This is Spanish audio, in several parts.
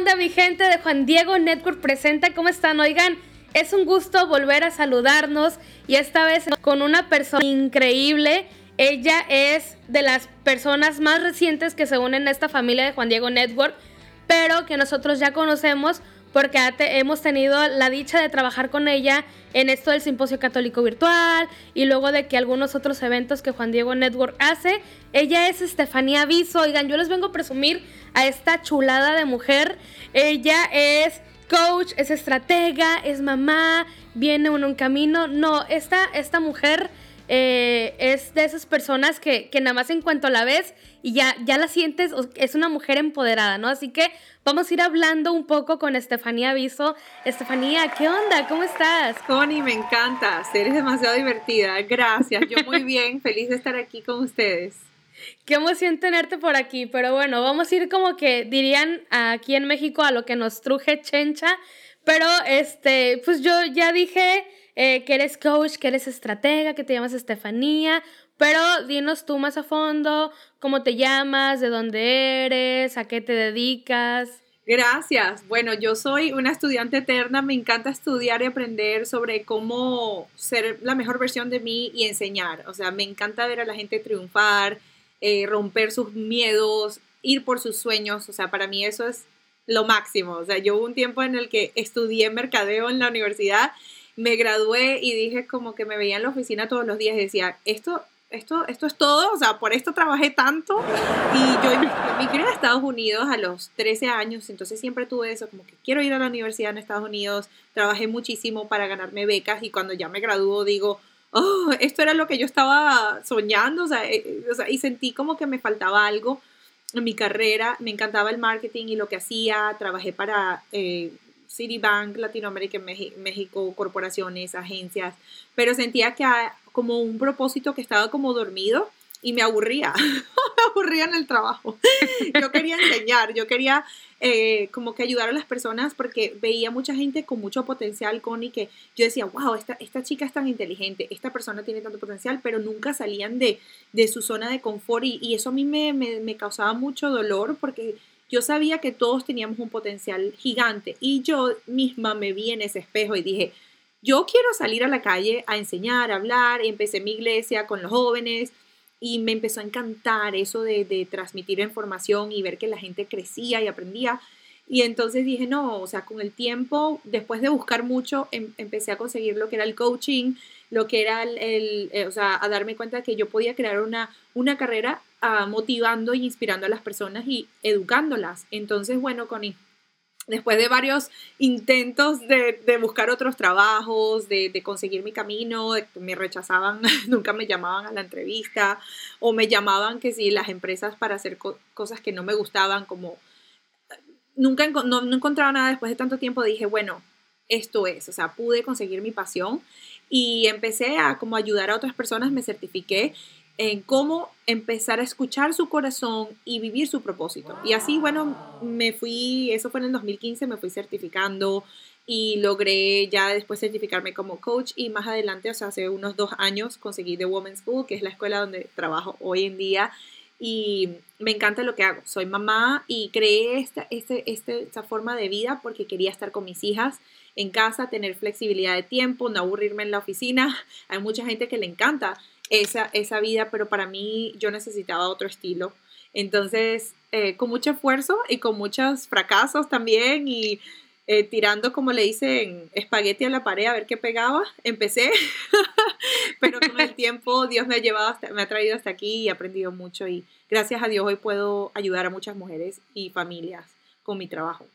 onda, mi gente de Juan Diego Network Presenta? ¿Cómo están? Oigan, es un gusto volver a saludarnos y esta vez con una persona increíble. Ella es de las personas más recientes que se unen a esta familia de Juan Diego Network, pero que nosotros ya conocemos porque hemos tenido la dicha de trabajar con ella en esto del Simposio Católico Virtual y luego de que algunos otros eventos que Juan Diego Network hace. Ella es Estefanía Viso. Oigan, yo les vengo a presumir a esta chulada de mujer. Ella es coach, es estratega, es mamá, viene en un camino. No, esta, esta mujer eh, es de esas personas que, nada más en cuanto la ves y ya, ya la sientes, es una mujer empoderada, ¿no? Así que vamos a ir hablando un poco con Estefanía Aviso. Estefanía, ¿qué onda? ¿Cómo estás? Connie, me encanta, eres demasiado divertida, gracias, yo muy bien, feliz de estar aquí con ustedes. Qué emoción tenerte por aquí, pero bueno, vamos a ir como que dirían aquí en México a lo que nos truje chencha, pero este, pues yo ya dije eh, que eres coach, que eres estratega, que te llamas Estefanía, pero dinos tú más a fondo, cómo te llamas, de dónde eres, a qué te dedicas. Gracias. Bueno, yo soy una estudiante eterna, me encanta estudiar y aprender sobre cómo ser la mejor versión de mí y enseñar. O sea, me encanta ver a la gente triunfar, eh, romper sus miedos, ir por sus sueños. O sea, para mí eso es lo máximo. O sea, yo hubo un tiempo en el que estudié mercadeo en la universidad me gradué y dije como que me veía en la oficina todos los días y decía, esto, esto, esto es todo, o sea, por esto trabajé tanto. Y yo emigré a Estados Unidos a los 13 años, entonces siempre tuve eso, como que quiero ir a la universidad en Estados Unidos, trabajé muchísimo para ganarme becas y cuando ya me graduó digo, oh, esto era lo que yo estaba soñando, o sea, eh, o sea y sentí como que me faltaba algo en mi carrera, me encantaba el marketing y lo que hacía, trabajé para eh, Citibank, Latinoamérica, México, corporaciones, agencias, pero sentía que como un propósito que estaba como dormido y me aburría, me aburría en el trabajo. Yo quería enseñar, yo quería eh, como que ayudar a las personas porque veía mucha gente con mucho potencial, Connie, que yo decía, wow, esta, esta chica es tan inteligente, esta persona tiene tanto potencial, pero nunca salían de, de su zona de confort y, y eso a mí me, me, me causaba mucho dolor porque yo sabía que todos teníamos un potencial gigante y yo misma me vi en ese espejo y dije, yo quiero salir a la calle a enseñar, a hablar, y empecé mi iglesia con los jóvenes y me empezó a encantar eso de, transmitir información y ver que la gente crecía y aprendía. Y entonces dije, no, o sea, con el tiempo, después de buscar mucho, em, empecé a conseguir lo que era el coaching, lo que era el, eh, o sea, a darme cuenta que yo podía crear una, una carrera motivando y inspirando a las personas y educándolas. Entonces, bueno, Connie, después de varios intentos de, buscar otros trabajos, de, conseguir mi camino, me rechazaban, nunca me llamaban a la entrevista o me llamaban que si las empresas para hacer cosas que no me gustaban, como nunca no, encontraba nada después de tanto tiempo, dije, bueno, esto es, o sea, pude conseguir mi pasión y empecé a como ayudar a otras personas, me certifiqué en cómo empezar a escuchar su corazón y vivir su propósito. Y así, bueno, me fui, eso fue en el 2015, me fui certificando y logré ya después certificarme como coach y más adelante, o sea, hace unos dos años conseguí The Women's School, que es la escuela donde trabajo hoy en día y me encanta lo que hago. Soy mamá y creé esta, este, este, esta forma de vida porque quería estar con mis hijas en casa, tener flexibilidad de tiempo, no aburrirme en la oficina. Hay mucha gente que le encanta esa, esa vida, pero para mí yo necesitaba otro estilo. Entonces, eh, con mucho esfuerzo y con muchos fracasos también y eh, tirando, como le dicen, espagueti a la pared a ver qué pegaba, empecé, pero con el tiempo Dios me ha llevado, me ha traído hasta aquí y he aprendido mucho y gracias a Dios hoy puedo ayudar a muchas mujeres y familias con mi trabajo.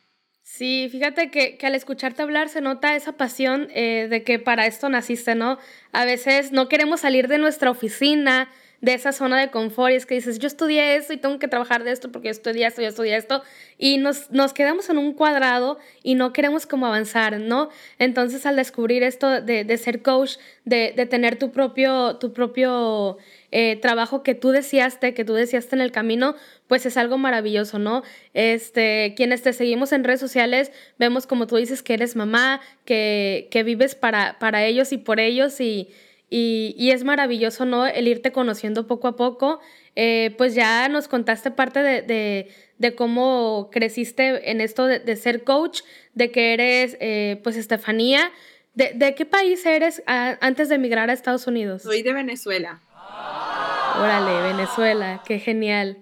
Sí, fíjate que, que, al escucharte hablar se nota esa pasión eh, de que para esto naciste, ¿no? A veces no queremos salir de nuestra oficina, de esa zona de confort y es que dices, yo estudié esto y tengo que trabajar de esto porque yo estudié esto, yo estudié esto y nos, nos quedamos en un cuadrado y no queremos como avanzar, ¿no? Entonces al descubrir esto de, de ser coach, de, de, tener tu propio, tu propio eh, trabajo que tú deseaste, que tú deseaste en el camino, pues es algo maravilloso, ¿no? Este, quienes te seguimos en redes sociales, vemos como tú dices que eres mamá, que, que vives para, para ellos y por ellos y, y, es maravilloso, ¿no? El irte conociendo poco a poco. Eh, pues ya nos contaste parte de, de cómo creciste en esto de, ser coach, de que eres, eh, pues, Estefanía. ¿De, ¿De, qué país eres antes de emigrar a Estados Unidos? Soy de Venezuela. Órale, Venezuela, qué genial.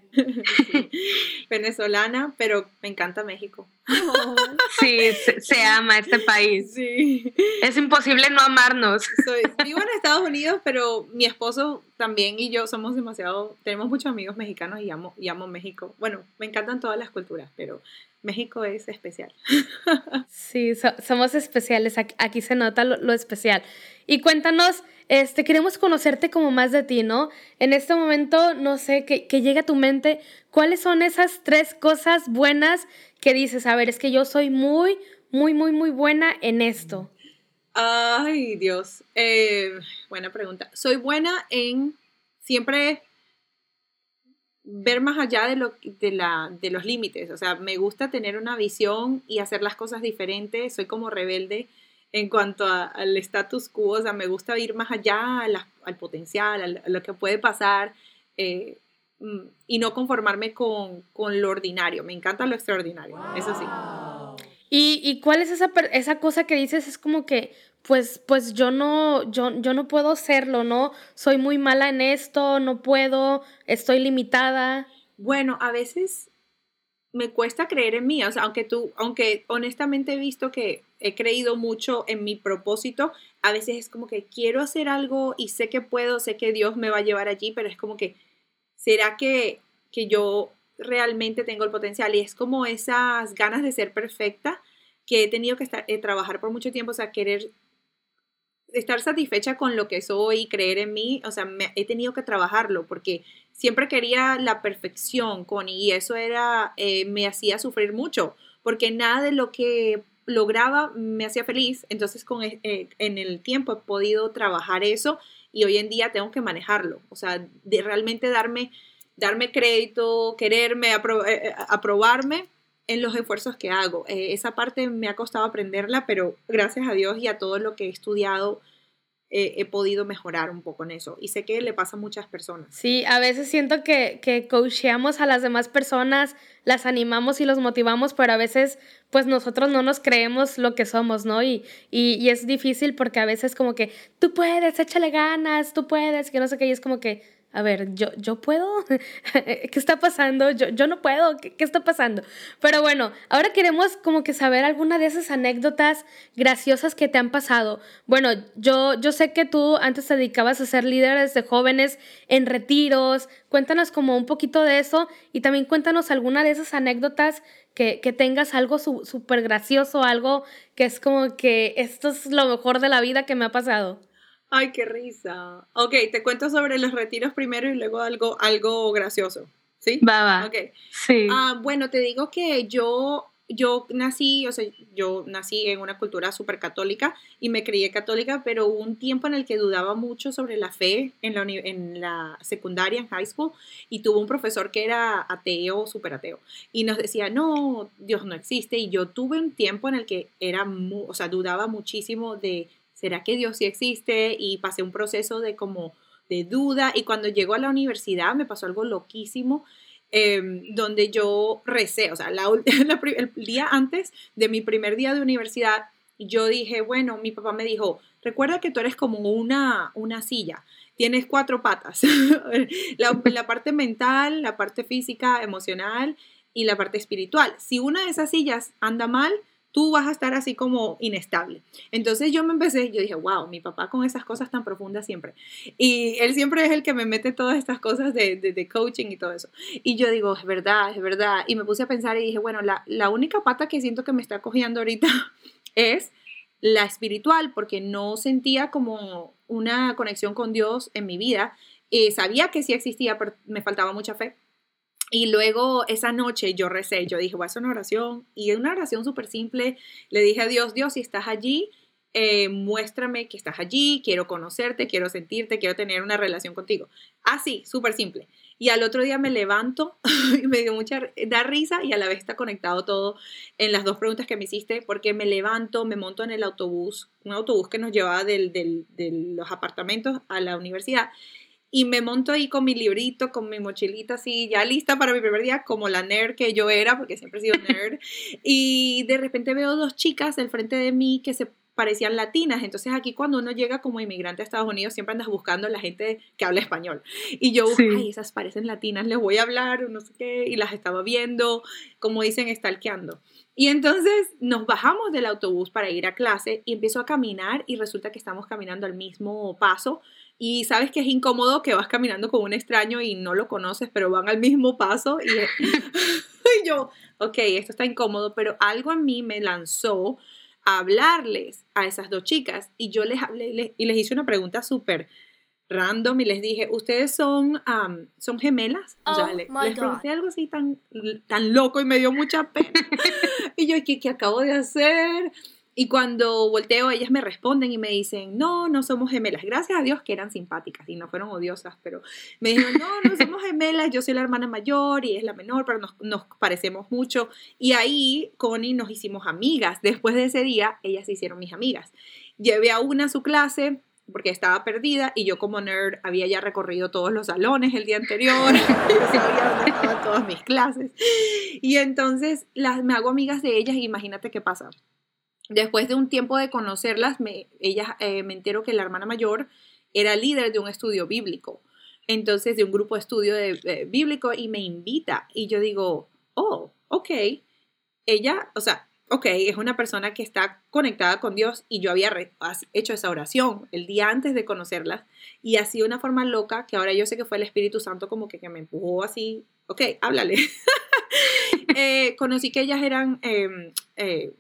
Venezolana, pero me encanta México. Sí, se, ama este país. Sí. Es imposible no amarnos. Soy, vivo en Estados Unidos, pero mi esposo también y yo somos demasiado, tenemos muchos amigos mexicanos y amo, y amo México. Bueno, me encantan todas las culturas, pero México es especial. Sí, somos especiales, aquí, se nota lo, lo especial. Y cuéntanos, este, queremos conocerte como más de ti, ¿no? En este momento, no sé, que, que llegue a tu mente, ¿cuáles son esas tres cosas buenas que dices, a ver, es que yo soy muy, muy, muy, muy buena en esto? Ay, Dios. Eh, buena pregunta. Soy buena en siempre ver más allá de, lo, de, la, de los límites. O sea, me gusta tener una visión y hacer las cosas diferentes. Soy como rebelde en cuanto al status quo, o sea, me gusta ir más allá al potencial, a lo que puede pasar eh, mm, y no conformarme con, lo ordinario. Me encanta lo extraordinario, eso sí. ¿Y, cuál es esa, esa cosa que dices? Es como que, pues, pues yo no, yo, yo no puedo serlo, ¿no? Soy muy mala en esto, no puedo, estoy limitada. Bueno, a veces me cuesta creer en mí, o sea, aunque tú, aunque honestamente he visto que he creído mucho en mi propósito, a veces es como que quiero hacer algo y sé que puedo, sé que Dios me va a llevar allí, pero es como que, ¿será que, que yo realmente tengo el potencial? Y es como esas ganas de ser perfecta que he tenido que estar, eh, trabajar por mucho tiempo, o sea, querer estar satisfecha con lo que soy, creer en mí, o sea, me, he tenido que trabajarlo porque siempre quería la perfección, con y eso era, eh, me hacía sufrir mucho, porque nada de lo que lograba me hacía feliz, entonces con, eh, en el tiempo he podido trabajar eso y hoy en día tengo que manejarlo, o sea, de realmente darme, darme crédito, quererme, eh, aprobarme en los esfuerzos que hago. esa parte me ha costado aprenderla, pero gracias a Dios y a todo lo que he estudiado, he podido mejorar un poco en eso. Y sé que le pasa a muchas personas. Sí, a veces siento que, que coacheamos a las demás personas, las animamos y los motivamos, pero a veces pues nosotros no nos creemos lo que somos, ¿no? Y, y, y es difícil porque a veces como que tú puedes, échale ganas, tú puedes, que no sé qué, y es como que a ver, yo, yo puedo, ¿qué está pasando? Yo, yo no puedo, ¿Qué, ¿Qué, está pasando? Pero bueno, ahora queremos como que saber alguna de esas anécdotas graciosas que te han pasado. Bueno, yo, yo sé que tú antes te dedicabas a ser líderes de jóvenes en retiros, cuéntanos como un poquito de eso y también cuéntanos alguna de esas anécdotas que, que tengas algo súper gracioso, algo que es como que esto es lo mejor de la vida que me ha pasado. Ay, qué risa. Ok, te cuento sobre los retiros primero y luego algo, algo gracioso. ¿Sí? Va, va. Ok. Sí. Ah, bueno, te digo que yo, yo nací, o sea, yo nací en una cultura súper católica y me crié católica, pero hubo un tiempo en el que dudaba mucho sobre la fe en la, en la secundaria, en high school, y tuve un profesor que era ateo, súper ateo, y nos decía, no, Dios no existe, y yo tuve un tiempo en el que era, o sea, dudaba muchísimo de ¿será que Dios sí existe? Y pasé un proceso de como de duda y cuando llego a la universidad me pasó algo loquísimo. Em, donde yo recé, o sea, el día antes de mi primer día de universidad, yo dije, bueno, mi papá me dijo, recuerda que tú eres como una, una silla, tienes cuatro patas, la, la parte mental, la parte física, emocional y la parte espiritual. Si una de esas sillas anda mal, tú vas a estar así como inestable. Entonces yo me empecé, yo dije, wow, mi papá con esas cosas tan profundas siempre. Y él siempre es el que me mete todas estas cosas de, de, coaching y todo eso. Y yo digo, es verdad, es verdad. Y me puse a pensar y dije, bueno, la, la única pata que siento que me está cogiendo ahorita es la espiritual, porque no sentía como una conexión con Dios en mi vida. Eh, sabía que sí existía, pero me faltaba mucha fe. Y luego esa noche yo recé, yo dije, voy a hacer una oración. Y una oración súper simple. Le dije a Dios, Dios, si estás allí, eh, muéstrame que estás allí, quiero conocerte, quiero sentirte, quiero tener una relación contigo. Así, súper simple. Y al otro día me levanto y me dio mucha, da risa y a la vez está conectado todo en las dos preguntas que me hiciste, porque me levanto, me monto en el autobús, un autobús que nos llevaba del, del, de los apartamentos a la universidad y me monto ahí con mi librito, con mi mochilita así, ya lista para mi primer día, como la nerd que yo era, porque siempre he sido nerd. y de repente veo dos chicas del frente de mí que se parecían latinas. Entonces aquí cuando uno llega como inmigrante a Estados Unidos siempre andas buscando la gente que habla español. Y yo, ay, esas parecen latinas, les voy a hablar, no sé qué, y las estaba viendo, como dicen, estalqueando. Y entonces nos bajamos del autobús para ir a clase y empiezo a caminar y resulta que estamos caminando al mismo paso y sabes que es incómodo que vas caminando con un extraño y no lo conoces, pero van al mismo paso y, y yo, ok, esto está incómodo, pero algo en mí me lanzó a hablarles a esas dos chicas y yo les hablé y les hice una pregunta súper random y les dije, ¿ustedes son, son gemelas? o sea, oh les pregunté algo así tan, tan loco y me dio mucha pena. y yo, ¿qué, ¿qué acabo de hacer? Y cuando volteo, ellas me responden y me dicen, no, no somos gemelas. Gracias a Dios que eran simpáticas y no fueron odiosas, pero me dijeron, no, no somos gemelas, yo soy la hermana mayor y es la menor, pero nos, nos parecemos mucho. Y ahí, Connie, nos hicimos amigas. Después de ese día, ellas se hicieron mis amigas. Llevé a una a su clase, porque estaba perdida y yo como nerd había ya recorrido todos los salones el día anterior, sabía dónde estaban todas mis clases. Y entonces las, me hago amigas de ellas y imagínate qué pasa. Después de un tiempo de conocerlas, me, ella, eh, me entero que la hermana mayor era líder de un estudio bíblico, entonces de un grupo de estudio de, bíblico y me invita y yo digo, oh, ok, ella, o sea, ok, es una persona que está conectada con Dios y yo había hecho esa oración el día antes de conocerlas y así de una forma loca que ahora yo sé que fue el Espíritu Santo como que, que me empujó así, ok, háblale. Eh, conocí que ellas eran em, eh,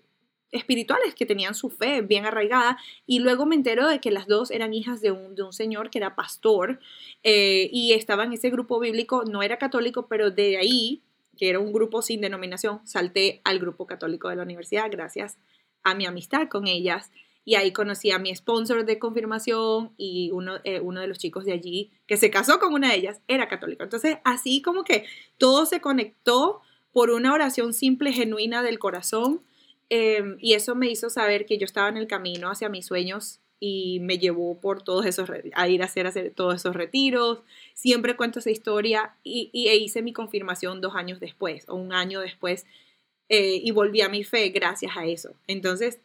espirituales que tenían su fe bien arraigada y luego me entero de que las dos eran hijas de un, de un señor que era pastor eh, y estaba en ese grupo bíblico, no era católico, pero de ahí, que era un grupo sin denominación, salté al grupo católico de la universidad gracias a mi amistad con ellas y ahí conocí a mi sponsor de confirmación y uno, eh, uno de los chicos de allí que se casó con una de ellas era católico. Entonces así como que todo se conectó por una oración simple, genuina del corazón Em, y eso me hizo saber que yo estaba en el camino hacia mis sueños y me llevó por todos esos, a ir a hacer, hacer todos esos retiros. Siempre cuento esa historia y, y e hice mi confirmación dos años después o un año después eh, y volví a mi fe gracias a eso. Entonces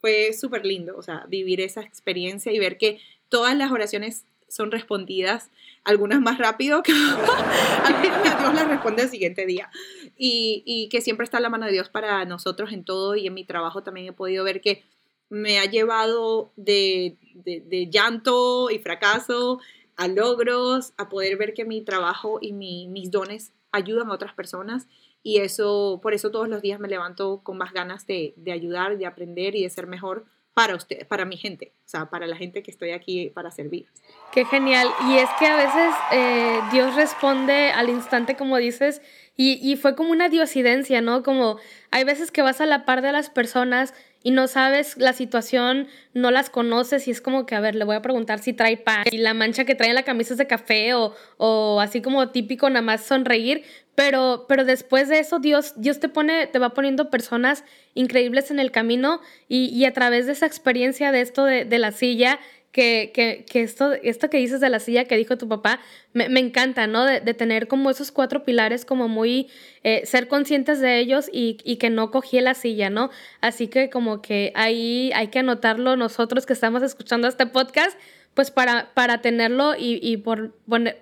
fue súper lindo, o sea, vivir esa experiencia y ver que todas las oraciones son respondidas, algunas más rápido que algunas Dios las responde el siguiente día. Y, y, que siempre está la mano de Dios para nosotros en todo y en mi trabajo también he podido ver que me ha llevado de, de, llanto y fracaso a logros, a poder ver que mi trabajo y mi, mis dones ayudan a otras personas y eso, por eso todos los días me levanto con más ganas de, de ayudar, de aprender y de ser mejor para usted, para mi gente, o sea, para la gente que estoy aquí para servir. Qué genial. Y es que a veces eh, Dios responde al instante, como dices, y, y, fue como una diosidencia, ¿no? Como hay veces que vas a la par de las personas y no sabes la situación, no las conoces y es como que, a ver, le voy a preguntar si trae pan y la mancha que trae en la camisa es de café o, o así como típico nada más sonreír, pero, pero después de eso Dios, Dios te pone, te va poniendo personas increíbles en el camino y, y a través de esa experiencia de esto de, de la silla que, que, que, esto, esto que dices de la silla que dijo tu papá, me, me encanta, ¿no? De, de, tener como esos cuatro pilares, como muy, eh, ser conscientes de ellos y, y, que no cogí la silla, ¿no? Así que como que ahí hay que anotarlo nosotros que estamos escuchando este podcast, pues para, para tenerlo y, y por,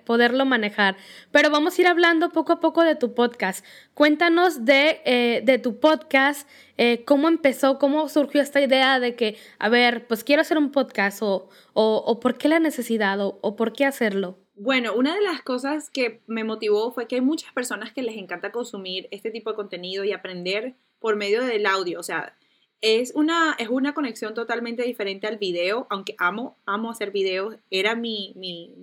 poderlo manejar. Pero vamos a ir hablando poco a poco de tu podcast. Cuéntanos de, eh, de tu podcast, eh, cómo empezó, cómo surgió esta idea de que, a ver, pues quiero hacer un podcast o, o, por qué la necesidad o, o por qué hacerlo. Bueno, una de las cosas que me motivó fue que hay muchas personas que les encanta consumir este tipo de contenido y aprender por medio del audio. O sea, es una, es una conexión totalmente diferente al video, aunque amo, amo hacer videos. Era mi, mi,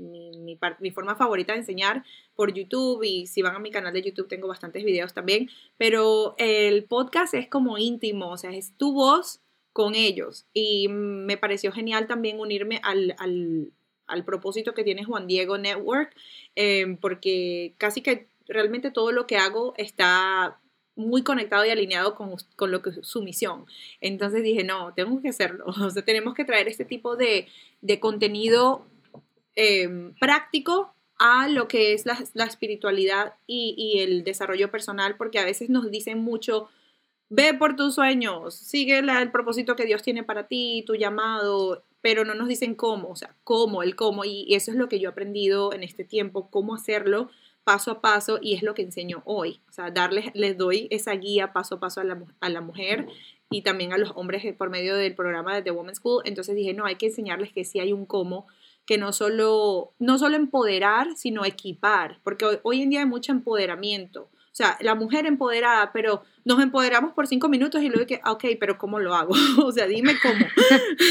mi, forma favorita de enseñar por YouTube y si van a mi canal de YouTube tengo bastantes videos también, pero el podcast es como íntimo, o sea, es tu voz con ellos y me pareció genial también unirme al, al, al propósito que tiene Juan Diego Network, eh, porque casi que realmente todo lo que hago está muy conectado y alineado con, con, lo que su misión. Entonces dije, no, tengo que hacerlo. O sea, tenemos que traer este tipo de, de contenido em, práctico a lo que es la, espiritualidad y, y, el desarrollo personal, porque a veces nos dicen mucho, ve por tus sueños, sigue el propósito que Dios tiene para ti, tu llamado, pero no nos dicen cómo, o sea, cómo, el cómo, y eso es lo que yo he aprendido en este tiempo, cómo hacerlo paso a paso y es lo que enseño hoy, o sea, darles, les doy esa guía paso a paso a la, a la mujer y también a los hombres por medio del programa de The Women's School, entonces dije, no, hay que enseñarles que sí hay un cómo, que no solo, no solo empoderar, sino equipar, porque hoy, en día hay mucho empoderamiento. O sea, la mujer empoderada, pero nos empoderamos por cinco minutos y luego que, ok, pero ¿cómo lo hago? o sea, dime cómo.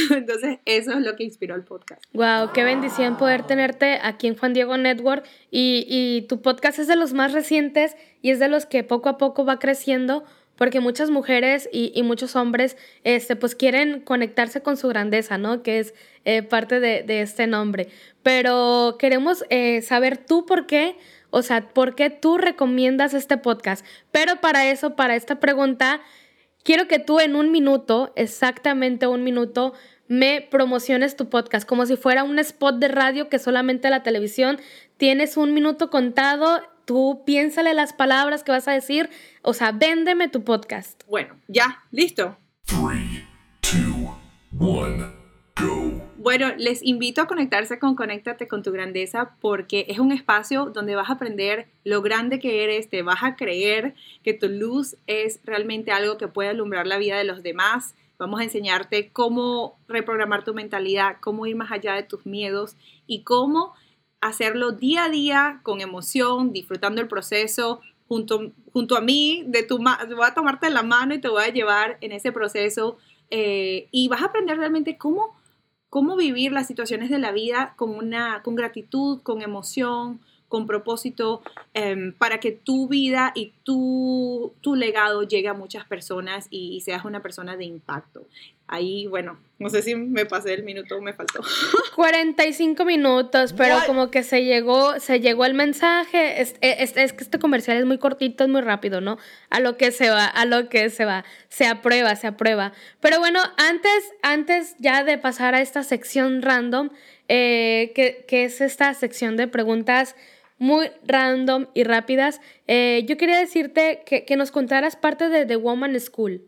Entonces, eso es lo que inspiró el podcast. Wow, qué bendición poder tenerte aquí en Juan Diego Network. Y, y tu podcast es de los más recientes y es de los que poco a poco va creciendo porque muchas mujeres y, muchos hombres este, pues quieren conectarse con su grandeza, ¿no? Que es eh, parte de, este nombre. Pero queremos eh, saber tú por qué, o sea, por qué tú recomiendas este podcast. Pero para eso, para esta pregunta, quiero que tú en un minuto, exactamente un minuto, me promociones tu podcast, como si fuera un spot de radio que solamente la televisión. Tienes un minuto contado tú piénsale las palabras que vas a decir, o sea, véndeme tu podcast. Bueno, ya, listo. 3, 2, 1, go. Bueno, les invito a conectarse con Conéctate con tu grandeza porque es un espacio donde vas a aprender lo grande que eres, te vas a creer que tu luz es realmente algo que puede alumbrar la vida de los demás. Vamos a enseñarte cómo reprogramar tu mentalidad, cómo ir más allá de tus miedos y cómo hacerlo día a día con emoción, disfrutando el proceso junto, junto a mí, de tu voy a tomarte la mano y te voy a llevar en ese proceso eh, y vas a aprender realmente cómo, cómo vivir las situaciones de la vida con, una, con gratitud, con emoción, con propósito, em, para que tu vida y tu, tu legado llegue a muchas personas y, seas una persona de impacto. Ahí, bueno, no sé si me pasé el minuto o me faltó. 45 minutos, pero como que se llegó, se llegó el mensaje. Es, es, que este comercial es muy cortito, es muy rápido, ¿no? A lo que se va, a lo que se va. Se aprueba, se aprueba. Pero bueno, antes, antes ya de pasar a esta sección random, eh, que, que es esta sección de preguntas muy random y rápidas. Eh, yo quería decirte que, nos contaras parte de The Woman School.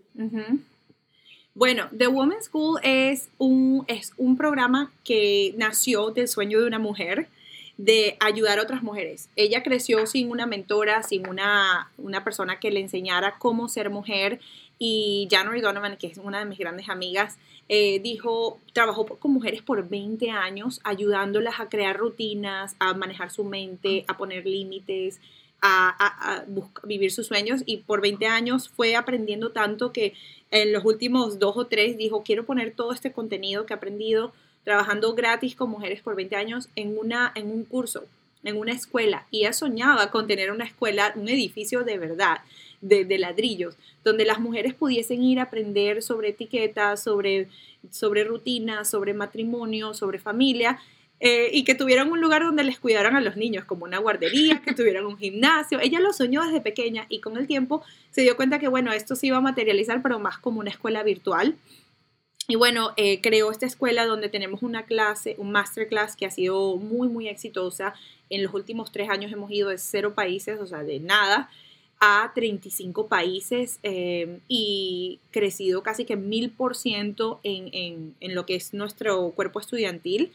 Bueno, The Woman School es un, es un programa que nació del sueño de una mujer de ayudar a otras mujeres. Ella creció sin una mentora, sin una, una persona que le enseñara cómo ser mujer y January Donovan, que es una de mis grandes amigas, eh, dijo, trabajó con mujeres por 20 años, ayudándolas a crear rutinas, a manejar su mente, a poner límites, a, vivir sus sueños y por 20 años fue aprendiendo tanto que en los últimos dos o tres dijo, quiero poner todo este contenido que he aprendido trabajando gratis con mujeres por 20 años en, una, en un curso, en una escuela. Y ella soñaba con tener una escuela, un edificio de verdad de, ladrillos, donde las mujeres pudiesen ir a aprender sobre etiquetas, sobre, sobre rutinas, sobre matrimonio, sobre familia, eh, y que tuvieran un lugar donde les cuidaran a los niños, como una guardería, que tuvieran un gimnasio. Ella lo soñó desde pequeña y con el tiempo se dio cuenta que, bueno, esto se iba a materializar, pero más como una escuela virtual. Y bueno, eh, creó esta escuela donde tenemos una clase, un masterclass que ha sido muy, muy exitosa. En los últimos tres años hemos ido de cero países, o sea, de nada a 35 países eh, y crecido casi que mil por ciento en, lo que es nuestro cuerpo estudiantil.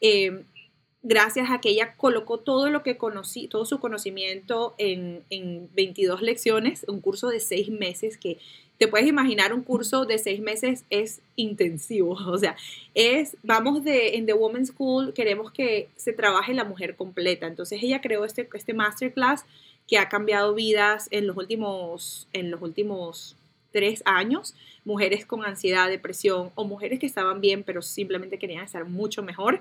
Eh, gracias a que ella colocó todo lo que conocí, todo su conocimiento en, en 22 lecciones, un curso de seis meses que te puedes imaginar un curso de seis meses es intensivo, o sea, es, vamos de, en The Women's School, queremos que se trabaje la mujer completa, entonces ella creó este, este masterclass que ha cambiado vidas en los últimos, en los últimos tres años, mujeres con ansiedad, depresión o mujeres que estaban bien pero simplemente querían estar mucho mejor.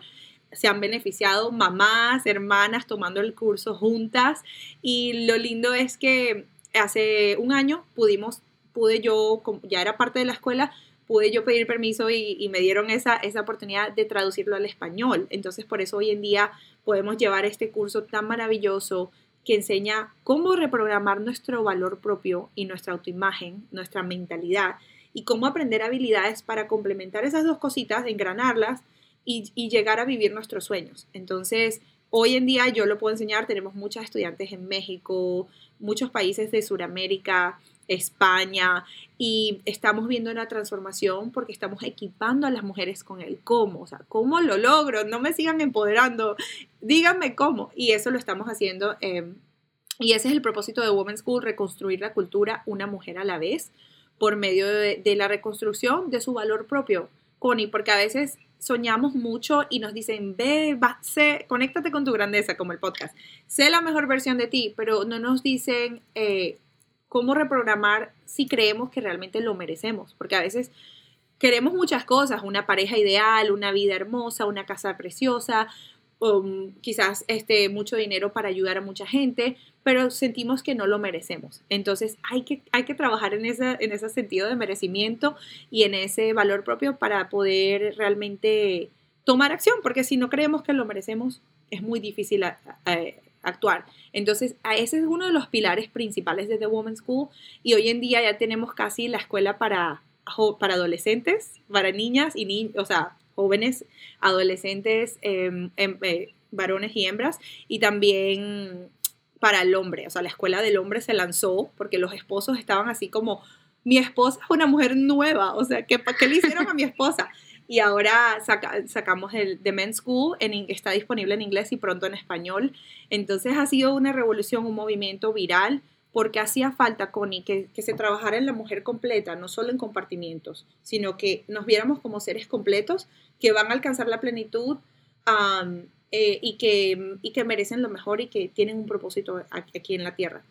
Se han beneficiado mamás, hermanas tomando el curso juntas y lo lindo es que hace un año pudimos, pude yo, ya era parte de la escuela, pude yo pedir permiso y, me dieron esa, esa oportunidad de traducirlo al español. Entonces por eso hoy en día podemos llevar este curso tan maravilloso que enseña cómo reprogramar nuestro valor propio y nuestra autoimagen, nuestra mentalidad y cómo aprender habilidades para complementar esas dos cositas, engranarlas y, llegar a vivir nuestros sueños. Entonces, hoy en día yo lo puedo enseñar, tenemos muchas estudiantes en México, muchos países de Sudamérica, España, y estamos viendo una transformación porque estamos equipando a las mujeres con el cómo, o sea, ¿cómo lo logro? No me sigan empoderando, díganme cómo. Y eso lo estamos haciendo. Em, y ese es el propósito de Women's School, reconstruir la cultura una mujer a la vez por medio de, la reconstrucción de su valor propio, Connie, porque a veces soñamos mucho y nos dicen, ve, va, sé, conéctate con tu grandeza, como el podcast, sé la mejor versión de ti, pero no nos dicen eh, cómo reprogramar si creemos que realmente lo merecemos, porque a veces queremos muchas cosas, una pareja ideal, una vida hermosa, una casa preciosa, um, quizás este, mucho dinero para ayudar a mucha gente, pero sentimos que no lo merecemos. Entonces hay que, hay que trabajar en ese, en ese sentido de merecimiento y en ese valor propio para poder realmente tomar acción, porque si no creemos que lo merecemos, es muy difícil actuar. Entonces, ese es uno de los pilares principales de The Women's School y hoy en día ya tenemos casi la escuela para, para adolescentes, para niñas y niños, o sea, jóvenes, adolescentes, em, em, eh, varones y hembras, y también para el hombre, o sea, la escuela del hombre se lanzó porque los esposos estaban así como, mi esposa es una mujer nueva, o sea, ¿qué, ¿qué le hicieron a mi esposa? Y ahora sacamos el The Men's School, en, está disponible en inglés y pronto en español. Entonces ha sido una revolución, un movimiento viral, porque hacía falta, Connie, que, que se trabajara en la mujer completa, no solo en compartimientos, sino que nos viéramos como seres completos que van a alcanzar la plenitud eh, y, que, y que merecen lo mejor y que tienen un propósito aquí en la tierra.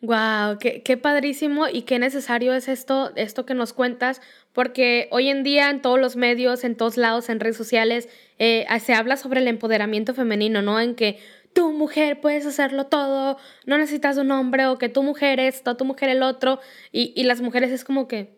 Wow, qué, qué, padrísimo y qué necesario es esto, esto que nos cuentas, porque hoy en día en todos los medios, en todos lados, en redes sociales, eh, se habla sobre el empoderamiento femenino, ¿no? En que tu mujer puedes hacerlo todo, no necesitas un hombre, o que tu mujer esto, tu mujer el otro, y, y las mujeres es como que,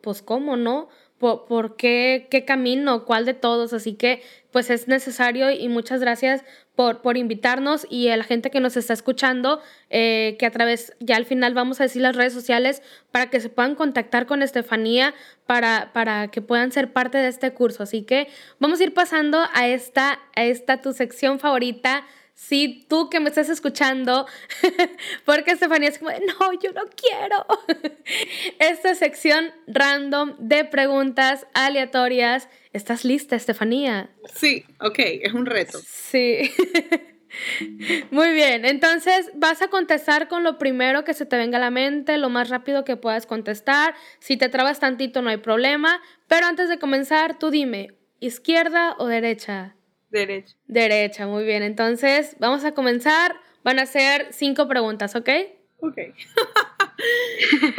pues, ¿cómo, no? Por, qué, qué camino, cuál de todos. Así que pues es necesario y muchas gracias por, por invitarnos y a la gente que nos está escuchando, eh, que a través, ya al final vamos a decir las redes sociales para que se puedan contactar con Estefanía, para, para que puedan ser parte de este curso. Así que vamos a ir pasando a esta, a esta tu sección favorita Sí, tú que me estás escuchando, porque Estefanía es como, no, yo no quiero. Esta sección random de preguntas aleatorias. ¿Estás lista, Estefanía? Sí, ok, es un reto. Sí. Muy bien, entonces vas a contestar con lo primero que se te venga a la mente, lo más rápido que puedas contestar. Si te trabas tantito no hay problema, pero antes de comenzar, tú dime, ¿izquierda o derecha? Derecha. Derecha, muy bien. Entonces, vamos a comenzar. Van a ser cinco preguntas, ¿ok? Ok.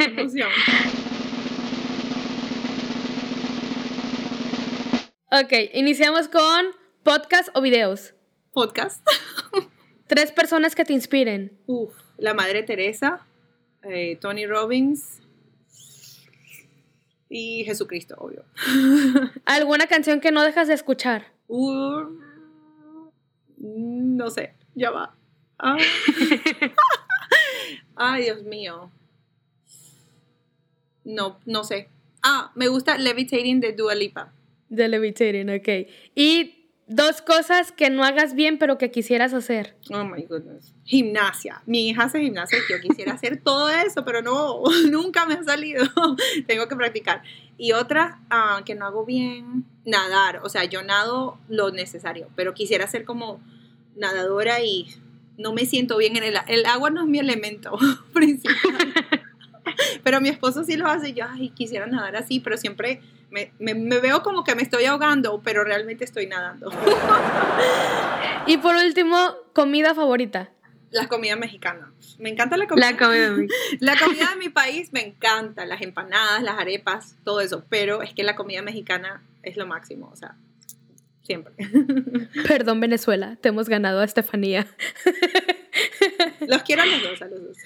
Emoción. ok, iniciamos con podcast o videos. Podcast. Tres personas que te inspiren. Uf, la Madre Teresa, eh, Tony Robbins y Jesucristo, obvio. ¿Alguna canción que no dejas de escuchar? No sé, ya va. Ah. Ay, Dios mío. No, no sé. Ah, me gusta Levitating de Dua Lipa. De Levitating, ok. Y Dos cosas que no hagas bien, pero que quisieras hacer. Oh my goodness. Gimnasia. Mi hija hace gimnasia y yo quisiera hacer todo eso, pero no, nunca me ha salido. Tengo que practicar. Y otra ah, que no hago bien, nadar. O sea, yo nado lo necesario, pero quisiera ser como nadadora y no me siento bien en el, el agua. no es mi elemento principal. pero mi esposo sí lo hace. Yo, ay, quisiera nadar así, pero siempre me, veo como que me estoy ahogando, pero realmente estoy nadando. y por último, comida favorita. La comida mexicana. Me encanta la comida. La comida. la comida de mi país me encanta, las empanadas, las arepas, todo eso, pero es que la comida mexicana es lo máximo, o sea, siempre. Perdón Venezuela, te hemos ganado a Estefanía. Los quiero a los dos, a los dos.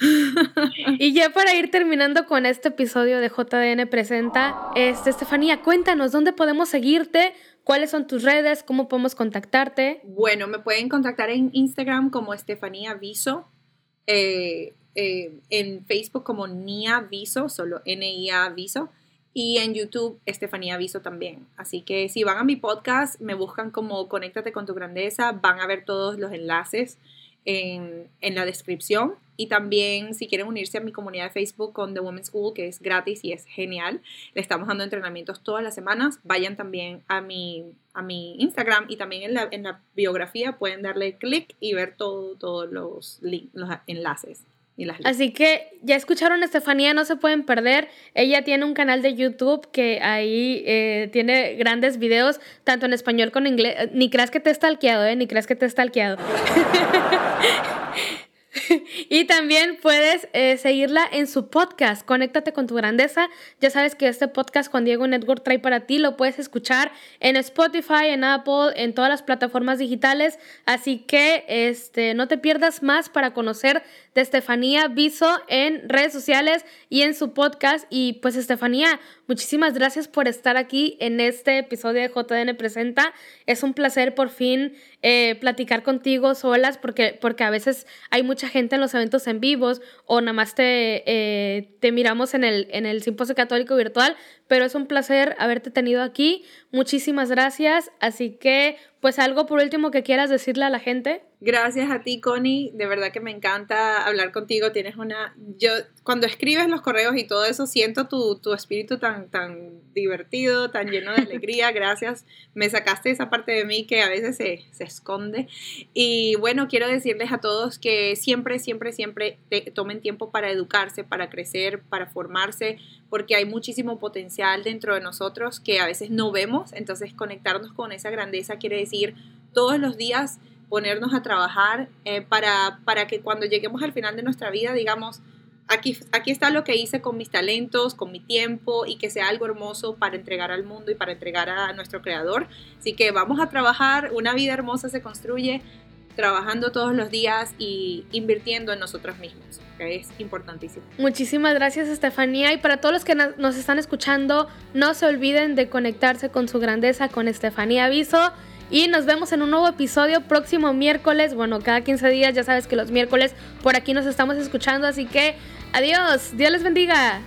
Y ya para ir terminando con este episodio de JDN Presenta, este, Estefanía, cuéntanos, ¿dónde podemos seguirte? ¿Cuáles son tus redes? ¿Cómo podemos contactarte? Bueno, me pueden contactar en Instagram como Estefanía Viso, eh, eh, en Facebook como Nia Viso, solo N-I-A Viso, y en YouTube Estefanía Aviso también. Así que si van a mi podcast, me buscan como Conéctate con tu grandeza, van a ver todos los enlaces en, en, la descripción. Y también si quieren unirse a mi comunidad de Facebook con The Women's School, que es gratis y es genial, le estamos dando entrenamientos todas las semanas. Vayan también a mi, a mi Instagram y también en la, en la biografía pueden darle clic y ver todo, todos los, los enlaces. Así que ya escucharon a Estefanía, no se pueden perder. Ella tiene un canal de YouTube que ahí eh, tiene grandes videos, tanto en español como en inglés. Ni creas que te está alqueado, ¿eh? Ni creas que te está alqueado. y también puedes eh, seguirla en su podcast, Conéctate con tu grandeza. Ya sabes que este podcast Juan Diego Network trae para ti, lo puedes escuchar en Spotify, en Apple, en todas las plataformas digitales. Así que este, no te pierdas más para conocer Estefanía Viso en redes sociales y en su podcast. Y pues Estefanía, muchísimas gracias por estar aquí en este episodio de JDN Presenta. Es un placer por fin eh, platicar contigo solas porque, porque a veces hay mucha gente en los eventos en vivos o nada más te, eh, te miramos en el, en el simposio católico virtual, pero es un placer haberte tenido aquí. Muchísimas gracias. Así que, pues algo por último que quieras decirle a la gente. Gracias a ti, Connie. De verdad que me encanta hablar contigo. Tienes una... Yo, cuando escribes los correos y todo eso, siento tu, tu espíritu tan, tan divertido, tan lleno de alegría. Gracias. Me sacaste esa parte de mí que a veces se, se esconde. Y bueno, quiero decirles a todos que siempre, siempre, siempre tomen tiempo para educarse, para crecer, para formarse, porque hay muchísimo potencial dentro de nosotros que a veces no vemos. Entonces, conectarnos con esa grandeza quiere decir todos los días ponernos a trabajar eh, para, para que cuando lleguemos al final de nuestra vida digamos, aquí, aquí está lo que hice con mis talentos, con mi tiempo y que sea algo hermoso para entregar al mundo y para entregar a nuestro creador. Así que vamos a trabajar, una vida hermosa se construye trabajando todos los días y invirtiendo en nosotros mismos, que es importantísimo. Muchísimas gracias Estefanía y para todos los que nos están escuchando, no se olviden de conectarse con su grandeza con Estefanía Aviso. Y nos vemos en un nuevo episodio próximo miércoles. Bueno, cada 15 días ya sabes que los miércoles por aquí nos estamos escuchando. Así que adiós. Dios les bendiga.